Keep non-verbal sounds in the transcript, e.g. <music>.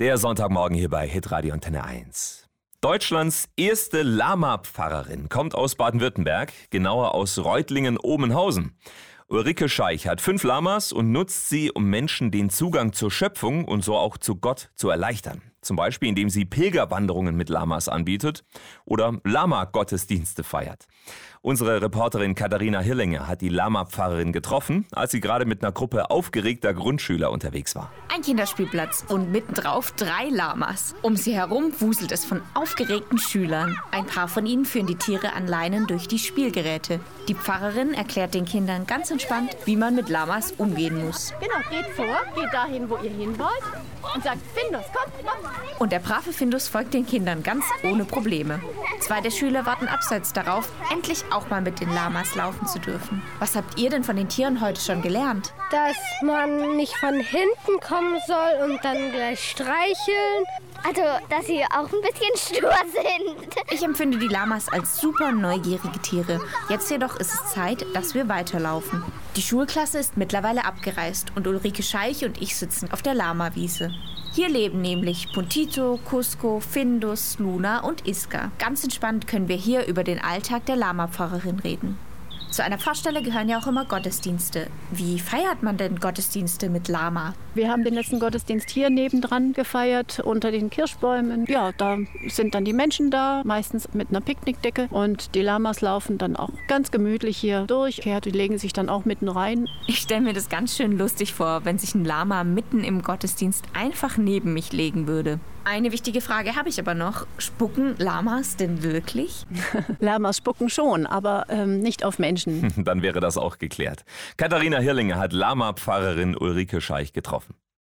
Der Sonntagmorgen hier bei Hitradio Antenne 1. Deutschlands erste Lama-Pfarrerin kommt aus Baden-Württemberg, genauer aus Reutlingen-Omenhausen. Ulrike Scheich hat fünf Lamas und nutzt sie, um Menschen den Zugang zur Schöpfung und so auch zu Gott zu erleichtern. Zum Beispiel, indem sie Pilgerwanderungen mit Lamas anbietet oder Lama-Gottesdienste feiert. Unsere Reporterin Katharina Hillinger hat die Lama-Pfarrerin getroffen, als sie gerade mit einer Gruppe aufgeregter Grundschüler unterwegs war. Ein Kinderspielplatz und mittendrauf drei Lamas. Um sie herum wuselt es von aufgeregten Schülern. Ein paar von ihnen führen die Tiere an Leinen durch die Spielgeräte. Die Pfarrerin erklärt den Kindern ganz entspannt, wie man mit Lamas umgehen muss. Genau, geht vor, geht dahin, wo ihr hin wollt und sagt, Findus, komm, komm. Und der brave Findus folgt den Kindern ganz ohne Probleme. Zwei der Schüler warten abseits darauf, endlich auch mal mit den Lamas laufen zu dürfen. Was habt ihr denn von den Tieren heute schon gelernt? Dass man nicht von hinten kommen soll und dann gleich streicheln. Also, dass sie auch ein bisschen stur sind. Ich empfinde die Lamas als super neugierige Tiere. Jetzt jedoch ist es Zeit, dass wir weiterlaufen. Die Schulklasse ist mittlerweile abgereist und Ulrike Scheich und ich sitzen auf der Lama-Wiese. Hier leben nämlich Puntito, Cusco, Findus, Luna und Iska. Ganz entspannt können wir hier über den Alltag der Lama-Pfarrerin reden. Zu einer Pfarrstelle gehören ja auch immer Gottesdienste. Wie feiert man denn Gottesdienste mit Lama? Wir haben den letzten Gottesdienst hier nebendran gefeiert, unter den Kirschbäumen. Ja, da sind dann die Menschen da, meistens mit einer Picknickdecke. Und die Lamas laufen dann auch ganz gemütlich hier durch. Die legen sich dann auch mitten rein. Ich stelle mir das ganz schön lustig vor, wenn sich ein Lama mitten im Gottesdienst einfach neben mich legen würde. Eine wichtige Frage habe ich aber noch. Spucken Lamas denn wirklich? <laughs> Lamas spucken schon, aber ähm, nicht auf Menschen. <laughs> Dann wäre das auch geklärt. Katharina Hirlinger hat Lama-Pfarrerin Ulrike Scheich getroffen.